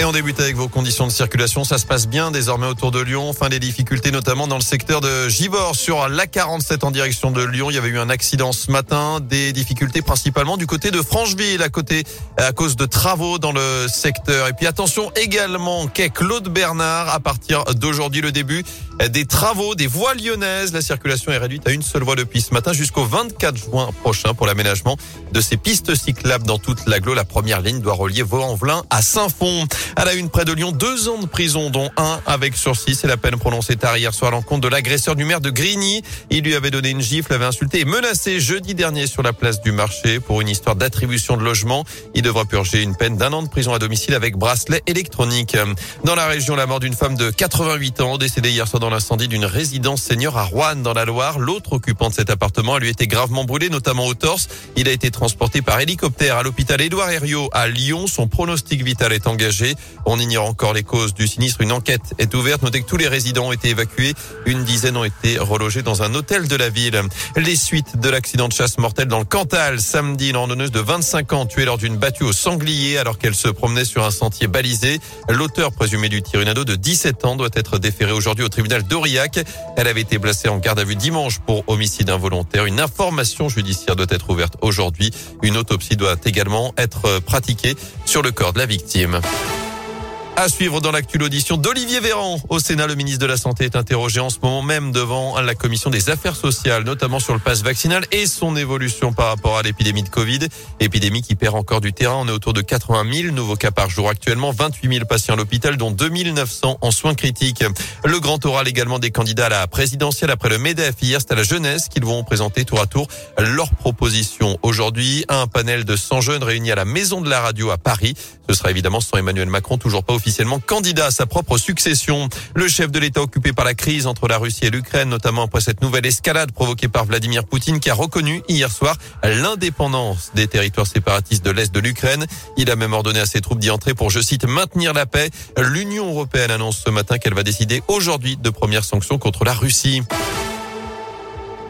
Et on débute avec vos conditions de circulation. Ça se passe bien désormais autour de Lyon. Fin des difficultés notamment dans le secteur de Givors sur l'A47 en direction de Lyon. Il y avait eu un accident ce matin. Des difficultés principalement du côté de Francheville à côté à cause de travaux dans le secteur. Et puis attention également qu'est Claude Bernard à partir d'aujourd'hui le début des travaux des voies lyonnaises. La circulation est réduite à une seule voie depuis ce matin jusqu'au 24 juin prochain pour l'aménagement de ces pistes cyclables dans toute l'agglo. La première ligne doit relier Vaux-en-Velin à Saint-Fond. À la une près de Lyon, deux ans de prison, dont un avec sursis. C'est la peine prononcée tard hier soir à l'encontre de l'agresseur du maire de Grigny. Il lui avait donné une gifle, avait insulté et menacé jeudi dernier sur la place du marché pour une histoire d'attribution de logement. Il devra purger une peine d'un an de prison à domicile avec bracelet électronique. Dans la région, la mort d'une femme de 88 ans décédée hier soir dans l'incendie d'une résidence senior à Rouen dans la Loire. L'autre occupant de cet appartement a lui été gravement brûlé, notamment au torse. Il a été transporté par hélicoptère à l'hôpital Édouard Herriot à Lyon. Son pronostic vital est engagé. On ignore encore les causes du sinistre. Une enquête est ouverte. Notez que tous les résidents ont été évacués. Une dizaine ont été relogés dans un hôtel de la ville. Les suites de l'accident de chasse mortel dans le Cantal. Samedi, une randonneuse de 25 ans tuée lors d'une battue au sanglier alors qu'elle se promenait sur un sentier balisé. L'auteur présumé du tir, une ado de 17 ans, doit être déféré aujourd'hui au tribunal d'Aurillac. Elle avait été placée en garde à vue dimanche pour homicide involontaire. Une information judiciaire doit être ouverte aujourd'hui. Une autopsie doit également être pratiquée sur le corps de la victime. À suivre dans l'actu l'audition d'Olivier Véran. Au Sénat, le ministre de la Santé est interrogé en ce moment même devant la commission des affaires sociales, notamment sur le pass vaccinal et son évolution par rapport à l'épidémie de Covid. Épidémie qui perd encore du terrain. On est autour de 80 000 nouveaux cas par jour actuellement, 28 000 patients à l'hôpital, dont 2 900 en soins critiques. Le grand oral également des candidats à la présidentielle après le MEDEF. Hier, c'est à la jeunesse qu'ils vont présenter tour à tour leurs propositions. Aujourd'hui, un panel de 100 jeunes réunis à la Maison de la Radio à Paris. Ce sera évidemment sans Emmanuel Macron, toujours pas officiel officiellement candidat à sa propre succession. Le chef de l'État occupé par la crise entre la Russie et l'Ukraine, notamment après cette nouvelle escalade provoquée par Vladimir Poutine qui a reconnu hier soir l'indépendance des territoires séparatistes de l'Est de l'Ukraine. Il a même ordonné à ses troupes d'y entrer pour, je cite, maintenir la paix. L'Union européenne annonce ce matin qu'elle va décider aujourd'hui de premières sanctions contre la Russie.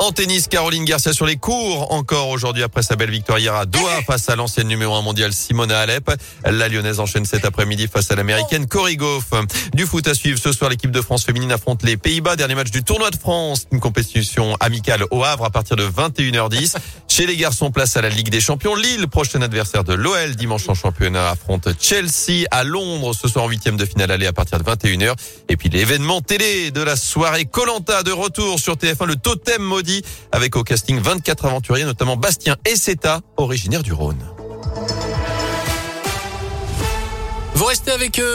En tennis, Caroline Garcia sur les cours encore aujourd'hui après sa belle victoire hier à Doha face à l'ancienne numéro 1 mondiale Simona Alep. La lyonnaise enchaîne cet après-midi face à l'américaine Cory Goff. Du foot à suivre ce soir, l'équipe de France féminine affronte les Pays-Bas, dernier match du tournoi de France, une compétition amicale au Havre à partir de 21h10. Les garçons, place à la Ligue des Champions. Lille, prochain adversaire de l'OL, dimanche en championnat, affronte Chelsea à Londres ce soir en huitième de finale aller à partir de 21h. Et puis l'événement télé de la soirée Colanta de retour sur TF1, le totem maudit avec au casting 24 aventuriers, notamment Bastien Esseta, originaire du Rhône. Vous restez avec eux.